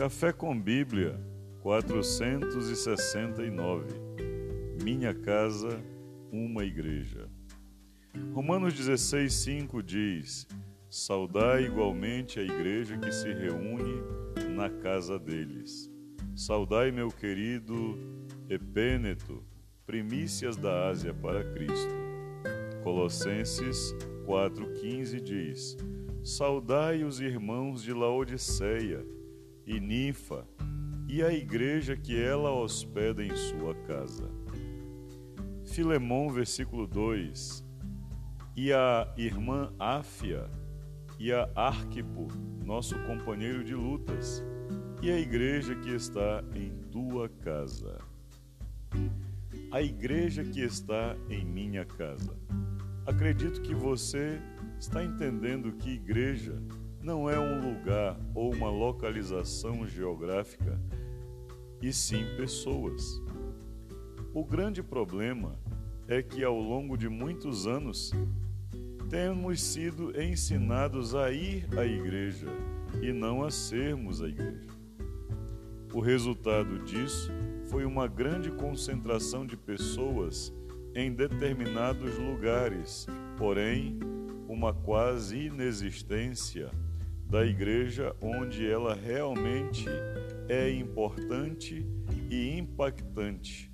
Café com Bíblia 469. Minha casa, uma igreja. Romanos 16:5 diz: Saudai igualmente a igreja que se reúne na casa deles. Saudai meu querido Epêneto, primícias da Ásia para Cristo. Colossenses 4,15 diz: Saudai os irmãos de Laodiceia e Ninfa e a igreja que ela hospeda em sua casa. Filemão, versículo 2: E a irmã Áfia e a Arquipo, nosso companheiro de lutas, e a igreja que está em tua casa. A igreja que está em minha casa. Acredito que você está entendendo que igreja não é um lugar ou uma localização geográfica, e sim pessoas. O grande problema é que ao longo de muitos anos temos sido ensinados a ir à igreja e não a sermos a igreja. O resultado disso foi uma grande concentração de pessoas em determinados lugares, porém, uma quase inexistência da igreja onde ela realmente é importante e impactante,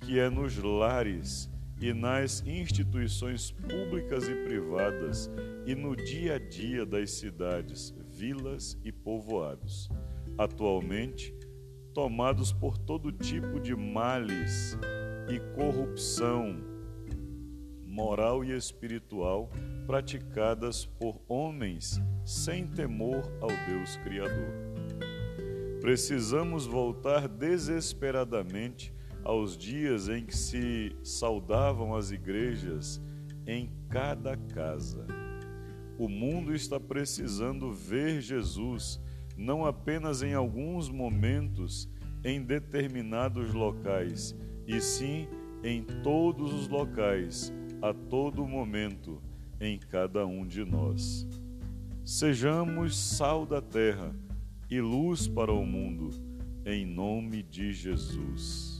que é nos lares e nas instituições públicas e privadas e no dia a dia das cidades, vilas e povoados, atualmente tomados por todo tipo de males e corrupção moral e espiritual praticadas por homens sem temor ao Deus Criador. Precisamos voltar desesperadamente aos dias em que se saudavam as igrejas em cada casa. O mundo está precisando ver Jesus não apenas em alguns momentos em determinados locais, e sim em todos os locais, a todo momento, em cada um de nós. Sejamos sal da terra e luz para o mundo, em nome de Jesus.